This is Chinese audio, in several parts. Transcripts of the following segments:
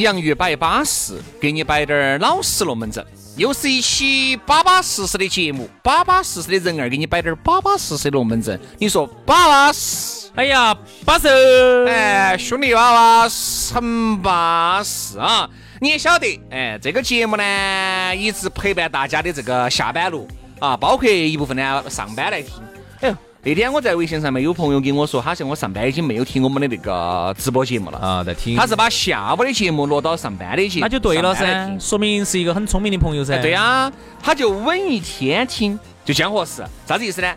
洋芋摆巴适，给你摆点儿老实龙门阵。又是一期巴巴适适的节目，巴巴适适的人儿给你摆点儿巴巴适适的龙门阵。你说巴巴适？哎呀，巴适！哎，兄弟娃娃很巴适啊！你也晓得，哎，这个节目呢，一直陪伴大家的这个下班路啊，包括一部分呢上班来听。哎呦。那天我在微信上面有朋友跟我说，他说我上班已经没有听我们的那个直播节目了啊，在听。他是把下午的节目落到上班的节，那就对了噻，说明是一个很聪明的朋友噻。对呀，他就稳一天听，就这样合适。啥子意思呢？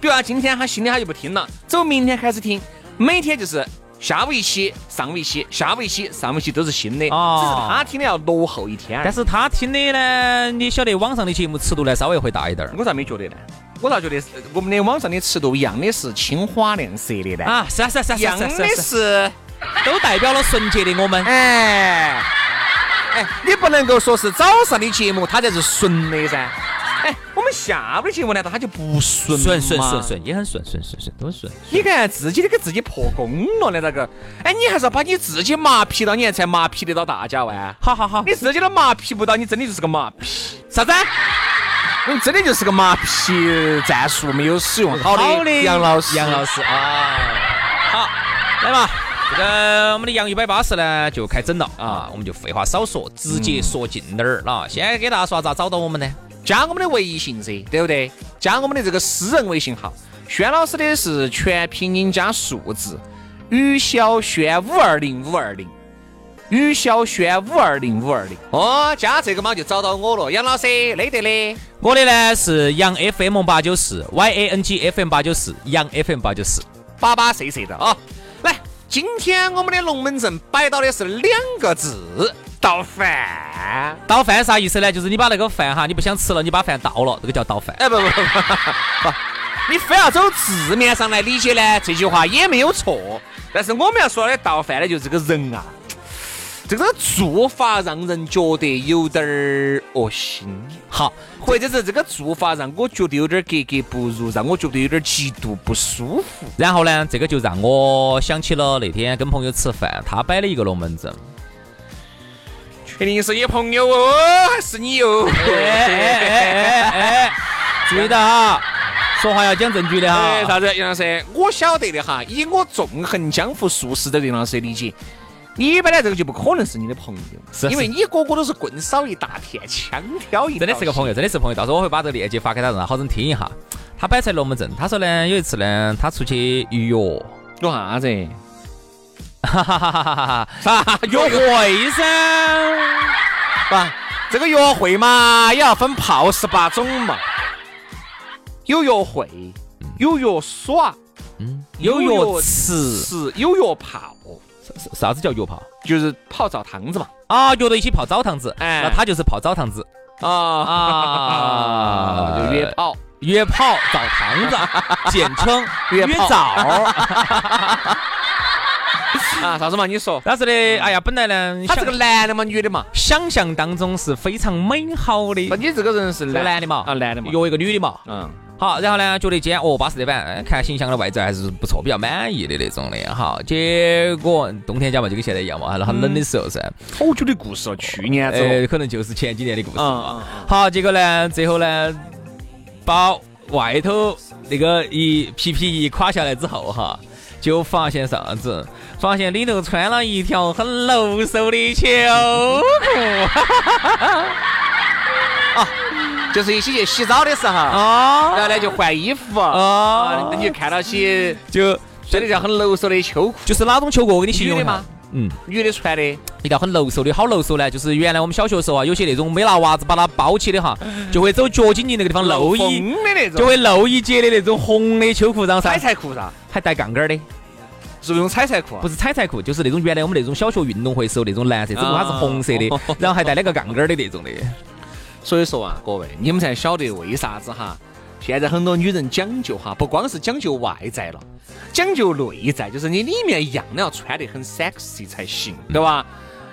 比如他今天他新的他就不听了，走明天开始听，每天就是下午一期，上午一期，下午一期，上午一期都是新的。哦。只是他听的要落后一天。但是他听的呢，你晓得网上的节目尺度呢稍微会大一点。我咋没觉得呢？我倒觉得我们的网上的尺度一样的是青花亮色的呢？啊，是啊是啊是啊，一样的是，都代表了纯洁的我们。哎，哎，你不能够说是早上的节目它才是纯的噻。哎，我们下午的节目难道它就不纯顺顺顺顺也很顺顺顺顺都顺。你看自己都给自己破功了呢，那个？哎，你还是要把你自己麻痹到，你才麻痹得到大家哇。好好好，你自己都麻痹不到，你真的就是个麻痹。啥子？你真的就是个马屁战术没有使用好的杨老师，杨老师啊，好，来嘛，这个我们的杨一百八十呢就开整了啊，我们就废话少说，直接说近点儿了。先给大家说咋找到我们呢？加我们的微信噻，对不对？加我们的这个私人微信号，轩老师的是全拼音加数字，于小轩五二零五二零。于小轩五二零五二零哦，加这个嘛就找到我了，杨老师，累得嘞。我的呢是杨 FM 八九四，Y A N G F M 八九四，杨 F M 八九四，巴巴适适的啊。来，今天我们的龙门阵摆到的是两个字，倒饭。倒饭啥意思呢？就是你把那个饭哈，你不想吃了，你把饭倒了，这个叫倒饭。哎不不不不，你非要走字面上来理解呢，这句话也没有错。但是我们要说的倒饭呢，就是这个人啊。这个做法让人觉得有点儿恶心，好，或者是这个做法让我觉得有点格格不入，让我觉得有点极度不舒服。然后呢，这个就让我想起了那天跟朋友吃饭，他摆了一个龙门阵。确定是你朋友哦，还是你哟？注意到哈，说话要讲证据的哈。啥子？杨老师，我晓得的哈，以我纵横江湖数十的杨老师理解。你本来这个就不可能是你的朋友，是因为你个个都是棍扫一大片，枪挑一真的是个朋友，真的是朋友。到时候我会把这个链接发给他，让他好生听一下。他摆出来龙门阵，他说呢，有一次呢，他出去约约啥子？哈哈哈哈哈！啥约会噻？不，这个约会嘛，也要分炮十八种嘛。有约会，有约耍，嗯，有约吃，有约泡。啥子叫约炮？就是泡澡堂子嘛。啊，约到一起泡澡堂子。哎，那他就是泡澡堂子。啊啊，就约泡，约泡澡堂子，简称约澡。啊，啥子嘛？你说？但是呢，哎呀，本来呢，他这个男的嘛，女的嘛，想象当中是非常美好的。那你这个人是男的嘛？啊，男的嘛，约一个女的嘛。嗯。好，然后呢，觉得今天哦巴适的板，看形象的外在还是不错，比较满意的那种的。好，结果冬天家嘛就跟现在一样嘛，很冷的时候噻。好久的故事哦，去年呃，可能就是前几年的故事。好，结果呢，最后呢，把外头那个一皮皮一垮下来之后哈，就发现啥子？发现里头穿了一条很露手的秋裤。就是一起去洗澡的时候，哦。然后呢就换衣服哦，啊你就看到起就穿的叫很露手的秋裤，就是哪种秋裤？我给你形容一下。女的吗？嗯，女的穿的，一条很露手的，好露手呢，就是原来我们小学的时候啊，有些那种没拿袜子把它包起的哈，就会走脚筋筋那个地方露一，的那种，就会露一截的那种红的秋裤，然后彩上彩裤噻，还带杠杆儿的，是不是用彩彩裤啊？不是彩彩裤，就是那种原来我们那种小学运动会时候那种蓝色，只不过它是红色的哦，然后还带那个杠杆儿的那种的。所以说啊，各位，你们才晓得为啥子哈？现在很多女人讲究哈，不光是讲究外在了，讲究内在，就是你里面一样的要穿得很 sexy 才行，对吧？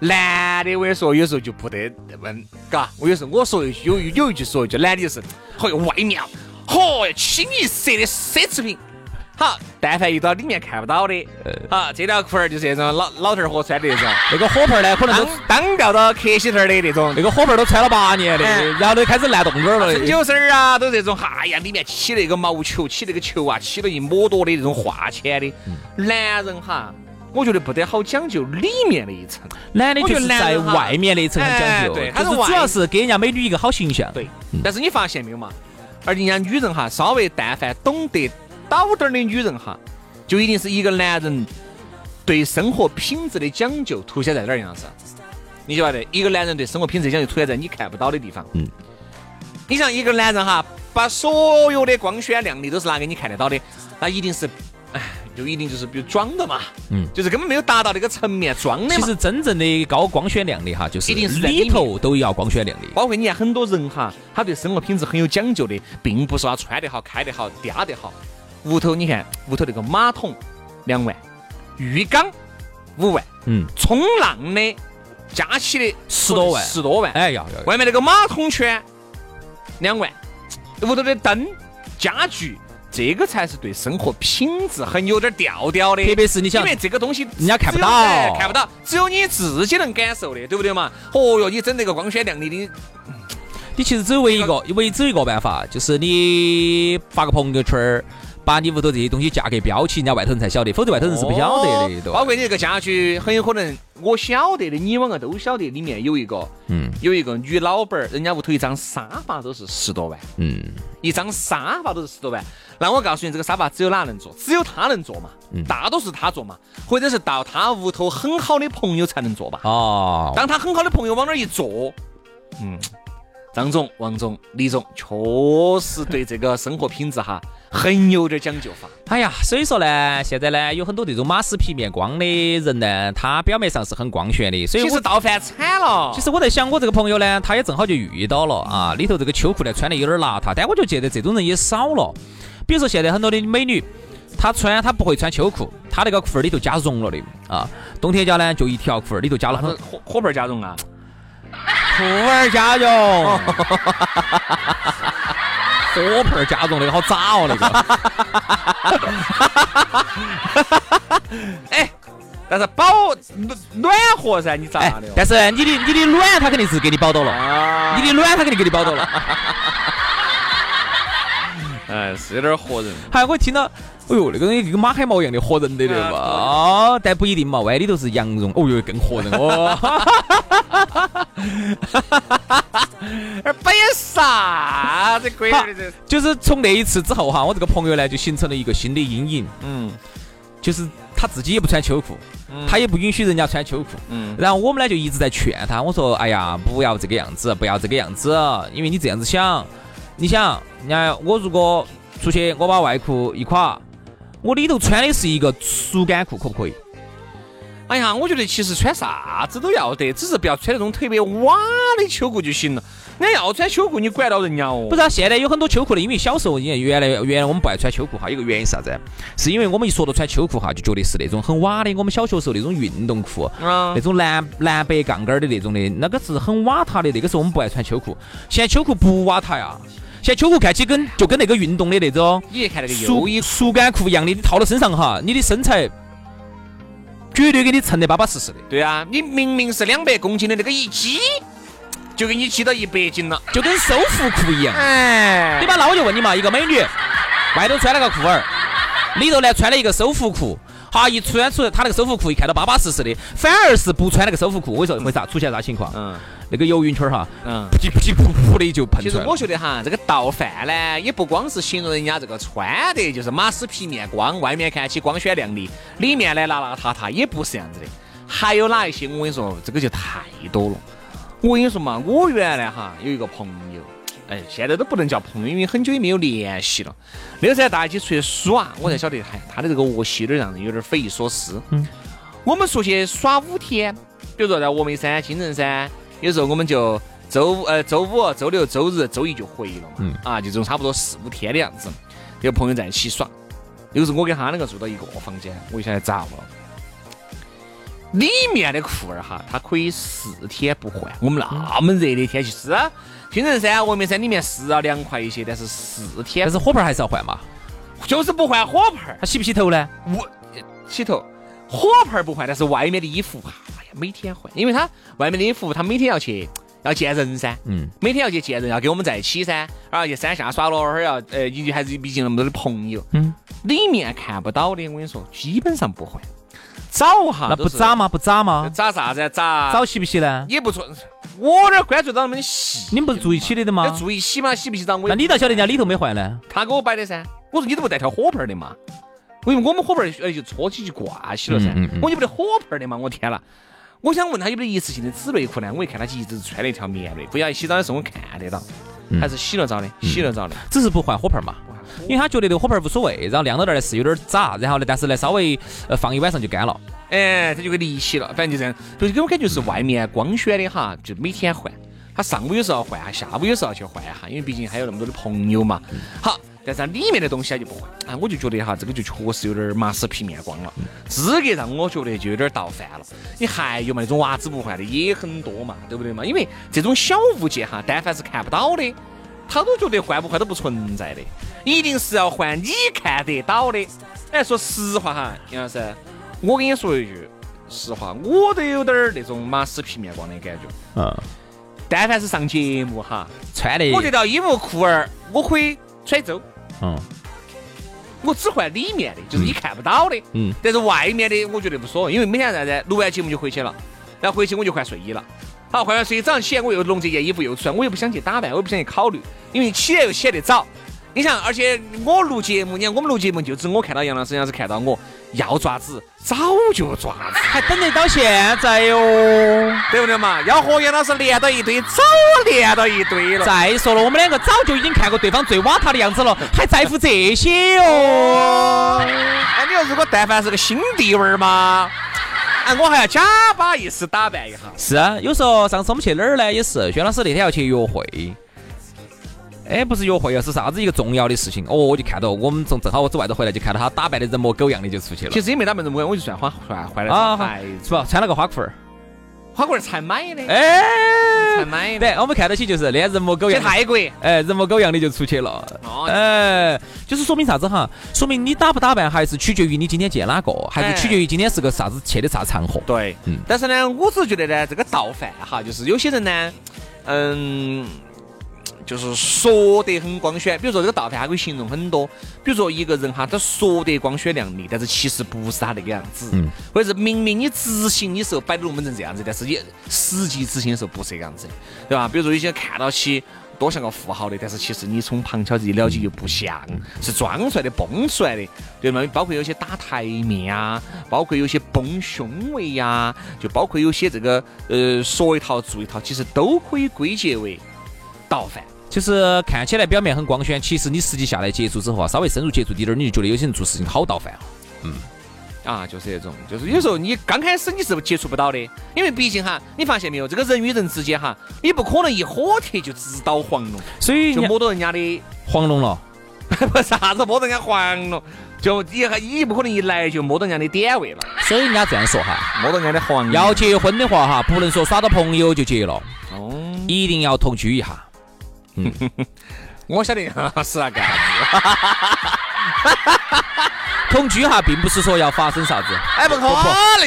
男的我跟你说，有时候就不得那么，嘎，我有时候我说有有一句说一句，男的就是，嚯哟，外面，嚯哟，清一色的奢侈品。好，但凡遇到里面看不到的，好，这条裤儿就是那种老老头儿货穿的那种，那个火盆儿呢，可能都当当掉到客喜头儿的那种那，个火盆儿都穿了八年的哎，然后都开始烂洞洞儿了。针灸丝儿啊，都这种，哎呀，里面起那个毛球，起那个球啊，起了一抹多的那种化纤的。男人哈，我觉得不得好讲究里面那一层。男的就是在外面那一层很讲究，哎对他是主要是给人家美女一个好形象。对，但是你发现没有嘛？而人家女人哈，稍微但凡懂得倒点儿的女人哈，就一定是一个男人对生活品质的讲究凸显在哪儿样子？你晓得，一个男人对生活品质讲究凸显在你看不到的地方。嗯，你像一个男人哈，把所有的光鲜亮丽都是拿给你看得到的，那一定是，哎，就一定就是比如装的嘛，嗯就是根本没有达到那个层面装的嘛。其实真正的高光鲜亮丽哈，就是一定是在里头都要光鲜亮丽。包括你看很多人哈，他对生活品质很有讲究的，并不是他穿得好、开得好、嗲得好。屋头你看，屋头那个马桶两万，浴缸五万，嗯，冲浪的加起的十多万十多万。哎要要，外面那个马桶圈两万，屋头的灯、家具，这个才是对生活品质很有点调调的。特别是你想因为这个东西人家看不到哎看不到，只有你自己能感受的，对不对嘛？哦哟，你整那个光鲜亮丽的，你其实只有唯一一个，唯一只有一个办法，就是你发个朋友圈儿，把你屋头这些东西价格标起，人家外头人才晓得，否则外头人是不晓得的，对包？括你这个家具，很有可能我晓得的，你们个都晓得，里面有一个，嗯有一个女老板儿，人家屋头一张沙发都是十多万，嗯，一张沙发都是十多万。那我告诉你，这个沙发只有哪能坐？只有他能坐嘛，嗯大多数他坐嘛，或者是到他屋头很好的朋友才能坐吧。哦，当他很好的朋友往那儿一坐，嗯，张总、王总、李总确实对这个生活品质哈 很有点讲究法。哎呀，所以说呢，现在呢，有很多这种马斯皮面光的人呢，他表面上是很光鲜的，所以我其实倒饭惨了。其实我在想，我这个朋友呢，他也正好就遇到了啊，里头这个秋裤呢穿的有点邋遢，但我就觉得这种人也少了。比如说现在很多的美女，她穿她不会穿秋裤，她那个裤儿里头加绒了的啊，冬天家呢就一条裤儿里头加了很火火盆加绒啊，裤儿加绒，火盆儿加绒那个好渣哦，那个。哎，但是保暖暖和噻，你咋哎的哎？，但是你的你的卵他肯定是给你保到了，啊你的卵他肯定给你保到了。哎，是有点活人。还我听到，哎呦，那个东西跟马海毛一样的活人的对吧？啊哦，但不一定嘛，万一里头是羊绒，哦哟，更活人哦。而摆啥子鬼？就是从那一次之后哈，我这个朋友呢就形成了一个新的阴影，嗯就是他自己也不穿秋裤，他也不允许人家穿秋裤。嗯，然后我们呢就一直在劝他，我说：“哎呀，不要这个样子，不要这个样子，因为你这样子想，你想，人家我如果出去，我把外裤一垮，我里头穿的是一个速干裤，可不可以？哎呀，我觉得其实穿啥子都要得，只是不要穿那种特别瓦的秋裤就行了。人家要穿秋裤，你管到人家哦？不是、啊，现在有很多秋裤的，因为小时候，因为原来原来我们不爱穿秋裤哈，有个原因是啥子？是因为我们一说到穿秋裤哈，就觉得是那种很瓦的，我们小学时候那种运动裤，啊那种蓝蓝白杠杆儿的那种的，那个是很瓦塌的，那个时候我们不爱穿秋裤。现在秋裤不瓦塌呀，现在秋裤看起跟就跟那个运动的那种你去看那个速衣，速干裤一样的，你套到身上哈，你的身材绝对给你衬得巴巴适适的，对啊，你明明是两百公斤的那个一击，就给你击到一百斤了。就跟收腹裤一样。哎对吧？那我就问你嘛，一个美女外头穿了个裤儿，里头呢穿了一个收腹裤，哈一穿出来，他那个收腹裤一看到巴巴适适的，反而是不穿那个收腹裤，我跟你说为啥出现啥情况？嗯那个游泳圈儿哈，嗯。噗叽噗叽噗噗的就喷其实出来了。我觉得哈，这个倒饭呢，也不光是形容人家这个穿的，就是马斯皮面光，外面看起光鲜亮丽，里面呢邋邋遢遢，也不是这样子的。还有哪一些？我跟你说，这个就太多了。我跟你说嘛，我原来哈有一个朋友，哎，现在都不能叫朋友，因为很久也没有联系了。那个时候大家一起出去耍，我才晓得，嗨，他的这个恶习有点让人有点匪夷所思。嗯，我们出去耍五天，比如说在峨眉山、青城山，有时候我们就周五呃周五、周六、周日、周一就回了嘛。嗯，啊，就这种差不多四五天的样子，有朋友在一起耍。有时候我跟他两个住到一个房间，我就晓得咋了。里面的裤儿哈，它可以四天不换。我们那么热的天气是，金城山、峨眉山里面是要凉快一些，但是四天但是火盆儿还是要换嘛。就是不换火盆儿。他洗不洗头呢？我洗头，火盆儿不换，但是外面的衣服，哎呀，每天换，因为他外面的衣服，他每天要去要见人噻，嗯，每天要去见人，要跟我们在一起噻，然后去山下耍了，会儿要呃，也还是毕竟那么多的朋友，嗯，里面看不到的，我跟你说，基本上不换。早哈那不都是扎吗？不扎吗？扎啥子？扎早洗不洗呢？也不错，我哪儿关注到那么细？你们不是住一起的的要吗？住一起嘛，洗不洗澡我那你咋晓得人家里头没换呢？他给我摆的噻。我说你怎么不带条火盆儿的嘛？因为我们火盆儿呃就搓起就挂起了噻。我你不得火盆儿的嘛？我天了！我想问他有没得一次性的纸内裤呢？我一看他一直穿了一条棉内裤，要洗澡的时候我看得到，嗯还是洗了澡的，洗了澡的。只是不换火盆嘛。因为他觉得这个火盆无所谓，然后晾到那儿呢是有点儿渣，然后呢，但是呢稍微呃放一晚上就干了。哎，他就给离起了，反正就这样。就是给我感觉是外面光鲜的哈，就每天换。他上午有时候要换下，下午有时候要去换一下，因为毕竟还有那么多的朋友嘛。好，但是它里面的东西他就不换。啊，我就觉得哈，这个就确实有点儿马死皮面光了，资格让我觉得就有点儿倒饭了。你还有嘛那种袜子不换的也很多嘛，对不对嘛？因为这种小物件哈，但凡是看不到的，他都觉得换不换都不存在的，一定是要换你看得到的。哎，说实话哈，杨老师，我跟你说一句实话，我都有点儿那种马死皮面光的感觉。嗯，但凡是上节目哈，穿的我这条衣服裤儿我可以穿一周，嗯我只换里面的，就是你看不到的。嗯，但是外面的我觉得无所谓，因为每天啥子，录完节目就回去了，然后回去我就换睡衣了。好，换完睡衣早上起来我又弄这件衣服又出来，我又不想去打扮，我又不想去考虑，因为起来又起得早。你想，而且我录节目，你看我们录节目就只我看到杨老师，杨老师看到我，要爪子早就爪子，还等得到现在哟。对不对嘛？要和袁老师连到一堆，早连到一堆了。再说了，我们两个早就已经看过对方最瓦塔的样子了，还在乎这些哦？哎，你说如果但凡是个新地位儿嘛，哎，我还要假把意思打扮一下。是啊，有时候上次我们去哪儿呢？也是袁老师那天要去约会。哎，不是约会啊，是啥子一个重要的事情哦？我就看到我们从正好我从外头回来，就看到他打扮的人模狗样的就出去了。其实也没打扮人模样，我就算换换换了啊，条牌是吧？穿了个花裤儿。花裤儿才买的，哎，才买的。对，我们看到起就是那人模狗样的。泰国，哎，人模狗样的就出去了。哦哎，就是说明啥子哈？说明你打不打扮还是取决于你今天见哪个，还是取决于今天是个啥子去的啥场合。对，嗯但是呢，我只是觉得呢，这个倒饭哈，就是有些人呢，嗯，就是说得很光鲜，比如说这个倒饭，它可以形容很多，比如说一个人哈，他说得光鲜亮丽，但是其实不是他那个样子，嗯或者是明明你执行的时候摆的龙门阵这样子，但是你实际执行的时候不是这个样子，对吧？比如说有些看到起。多像个富豪的，但是其实你从旁敲这些了解又不像，是装出来的、崩出来的，对吗？包括有些打台面啊，包括有些崩胸围呀、就包括有些这个呃说一套做一套，其实都可以归结为倒饭。就是看起来表面很光鲜，其实你实际下来接触之后啊，稍微深入接触滴点儿，你就觉得有些人做事情好倒饭啊。嗯啊，就是这种，就是有时候你刚开始你是接触不到的，因为毕竟哈，你发现没有，这个人与人之间哈，你不可能一火贴就直捣黄龙，所以就摸到人家的黄龙了，不啥子摸到人家黄龙，就你还你不可能一来就摸到人家的点位了，所以人家这样说哈，摸到人家的黄龙。要结婚的话哈，不能说耍到朋友就结了，哦，一定要同居一下。我晓得是那个样子。同居哈，并不是说要发生啥子，哎，不可能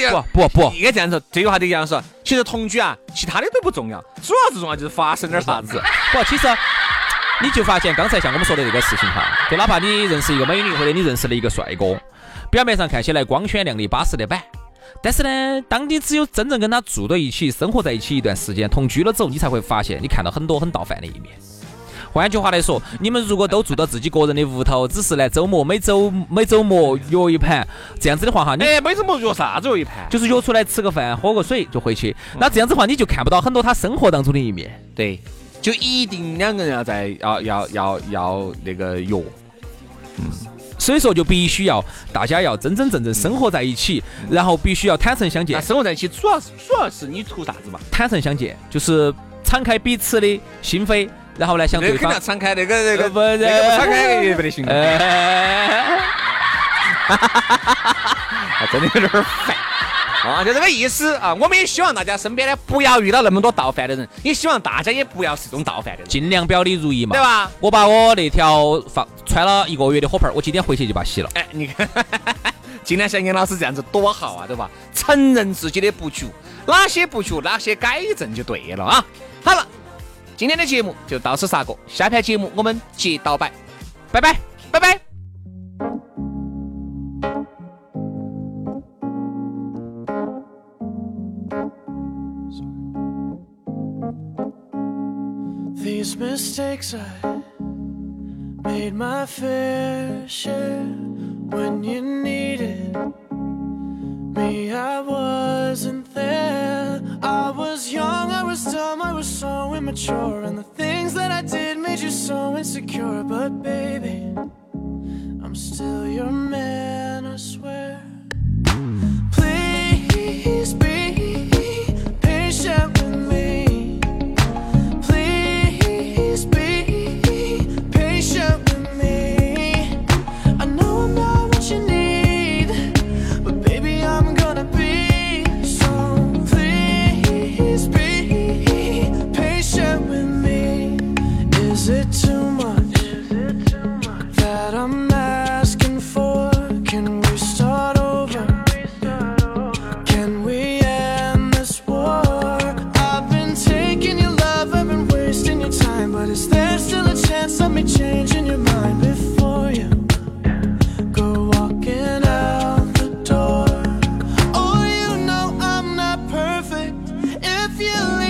呀！不不不，应该这样说，这句话得这样说。其实同居啊，其他的都不重要，主要是重要就是发生点啥子。不，其实你就发现刚才像我们说的这个事情哈，就哪怕你认识一个美女，或者你认识了一个帅哥，表面上看起来光鲜亮丽、巴适的板。但是呢，当你只有真正跟他住到一起、生活在一起一段时间、同居了之后，你才会发现，你看到很多很倒饭的一面。换句话来说，你们如果都住到自己个人的屋头，只是来周末每周每周末约一盘这样子的话哈，你哎，每周末约啥子约一盘？就是约出来吃个饭、喝个水就回去。那这样子的话，你就看不到很多他生活当中的一面。对，就一定两个人要在要要要要那个约。嗯所以说，就必须要大家要真真正正生活在一起，然后必须要坦诚相见。生活在一起，主要是主要是你图啥子嘛？坦诚相见，就是敞开彼此的心扉，然后呢向对方。敞开，那个那个呃不那个不敞开也不得行。呃，啊，真的有点儿烦啊，就这个意思啊。我们也希望大家身边呢不要遇到那么多倒饭的人，也希望大家也不要是这种倒饭的人，尽量表里如一嘛，对？吧？我把我那条放穿了一个月的火盆儿，我今天回去就把它洗了。哎，你看，尽量像杨老师这样子多好啊，对吧？承认自己的不足，哪些不足，哪些改正就对了啊。好了，今天的节目就到此煞过，下盘节目我们接到摆，拜拜，拜拜。These mistakes I made my fair share when you needed me. I wasn't there. So immature, and the things that I did made you so insecure. But baby, I'm still your man, If you